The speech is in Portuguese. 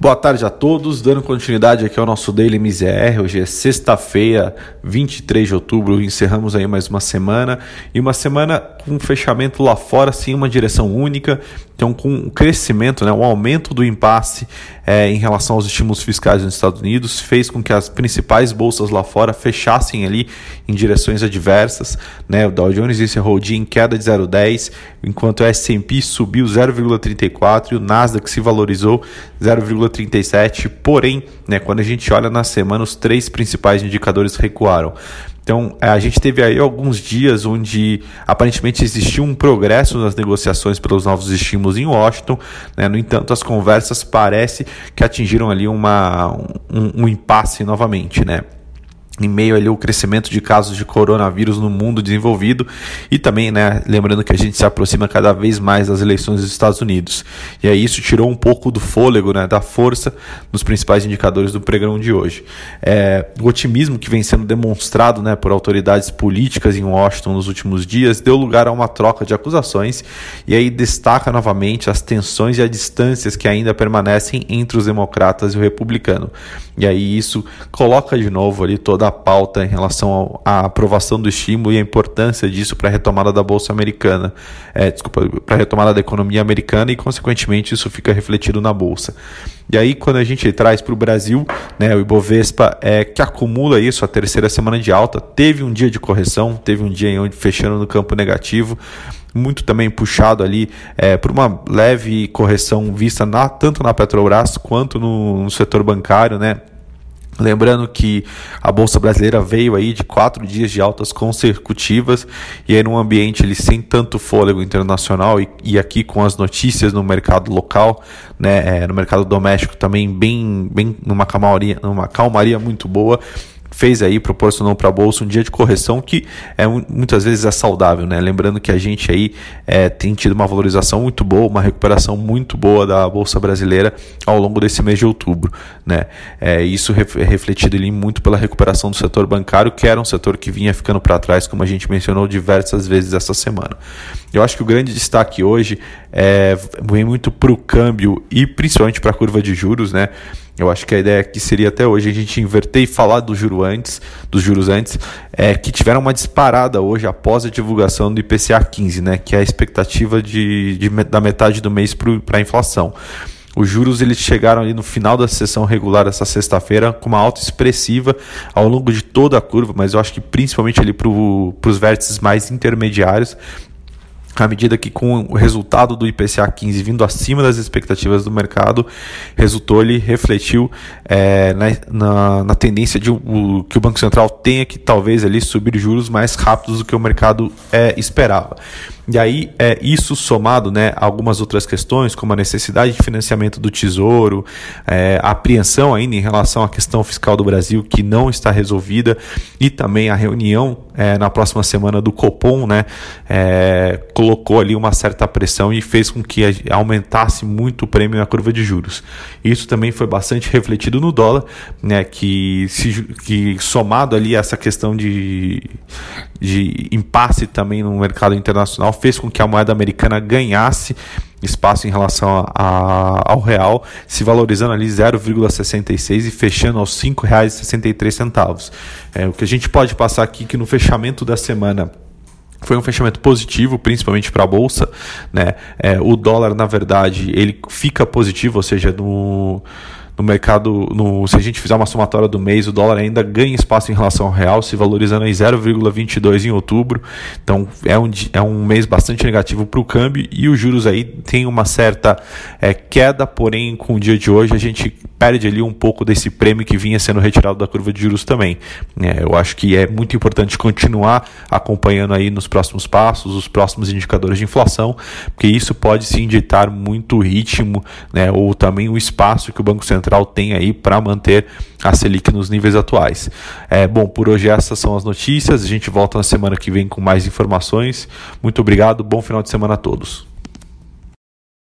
Boa tarde a todos, dando continuidade aqui ao nosso Daily MZR. Hoje é sexta-feira, 23 de outubro, encerramos aí mais uma semana e uma semana com um fechamento lá fora, sim, uma direção única. Com um crescimento, né, um aumento do impasse é, em relação aos estímulos fiscais nos Estados Unidos, fez com que as principais bolsas lá fora fechassem ali em direções adversas. Né? O Dow Jones encerrou o dia em queda de 0,10, enquanto o S&P subiu 0,34 e o Nasdaq se valorizou 0,37. Porém, né, quando a gente olha na semana, os três principais indicadores recuaram. Então, é, a gente teve aí alguns dias onde aparentemente existiu um progresso nas negociações pelos novos estímulos em Washington. Né? No entanto, as conversas parece que atingiram ali uma, um, um impasse novamente. Né? Em meio ali ao crescimento de casos de coronavírus no mundo desenvolvido e também, né, lembrando que a gente se aproxima cada vez mais das eleições dos Estados Unidos. E aí isso tirou um pouco do fôlego, né, da força dos principais indicadores do pregão de hoje. É, o otimismo que vem sendo demonstrado, né, por autoridades políticas em Washington nos últimos dias deu lugar a uma troca de acusações e aí destaca novamente as tensões e as distâncias que ainda permanecem entre os democratas e o republicano. E aí isso coloca de novo ali toda a pauta em relação à aprovação do estímulo e a importância disso para a retomada da bolsa americana, é, desculpa, para a retomada da economia americana e consequentemente isso fica refletido na bolsa. E aí quando a gente traz para o Brasil, né, o Ibovespa é que acumula isso a terceira semana de alta, teve um dia de correção, teve um dia em onde fechando no campo negativo muito também puxado ali é, por uma leve correção vista na, tanto na Petrobras quanto no, no setor bancário, né? Lembrando que a Bolsa Brasileira veio aí de quatro dias de altas consecutivas e aí num ambiente ele sem tanto fôlego internacional e, e aqui com as notícias no mercado local, né, é, no mercado doméstico também bem, bem numa calmaria, numa calmaria muito boa, fez aí, proporcionou para a bolsa um dia de correção que é, muitas vezes é saudável, né? Lembrando que a gente aí é, tem tido uma valorização muito boa, uma recuperação muito boa da bolsa brasileira ao longo desse mês de outubro, né? É, isso é refletido ali muito pela recuperação do setor bancário, que era um setor que vinha ficando para trás, como a gente mencionou diversas vezes essa semana. Eu acho que o grande destaque hoje é, vem muito para o câmbio e principalmente para a curva de juros, né? Eu acho que a ideia aqui seria até hoje a gente inverter e falar do juro antes, dos juros antes, é, que tiveram uma disparada hoje após a divulgação do IPCA 15, né, que é a expectativa de, de da metade do mês para a inflação. Os juros eles chegaram ali no final da sessão regular essa sexta-feira com uma alta expressiva ao longo de toda a curva, mas eu acho que principalmente ali para os vértices mais intermediários, à medida que com o resultado do IPCA 15 vindo acima das expectativas do mercado, resultou ele refletiu é, na, na, na, tendência de o, que o Banco Central tenha que talvez ali subir juros mais rápidos do que o mercado é, esperava. E aí, é, isso somado né, a algumas outras questões, como a necessidade de financiamento do Tesouro, é, a apreensão ainda em relação à questão fiscal do Brasil, que não está resolvida, e também a reunião é, na próxima semana do Copom, né, é, colocou ali uma certa pressão e fez com que aumentasse muito o prêmio na curva de juros. Isso também foi bastante refletido no dólar, né, que, se, que somado ali a essa questão de, de impasse também no mercado internacional, fez com que a moeda americana ganhasse espaço em relação a, a, ao real, se valorizando ali 0,66 e fechando aos R$ 5,63. É, o que a gente pode passar aqui que no fechamento da semana foi um fechamento positivo, principalmente para a bolsa, né? É, o dólar, na verdade, ele fica positivo, ou seja, no no mercado, no, se a gente fizer uma somatória do mês, o dólar ainda ganha espaço em relação ao real, se valorizando em 0,22 em outubro. Então é um, é um mês bastante negativo para o câmbio e os juros aí tem uma certa é, queda, porém com o dia de hoje a gente perde ali um pouco desse prêmio que vinha sendo retirado da curva de juros também. É, eu acho que é muito importante continuar acompanhando aí nos próximos passos, os próximos indicadores de inflação, porque isso pode sim ditar muito o ritmo, né, ou também o espaço que o Banco Central tem aí para manter a Selic nos níveis atuais. É, bom, por hoje essas são as notícias. A gente volta na semana que vem com mais informações. Muito obrigado, bom final de semana a todos.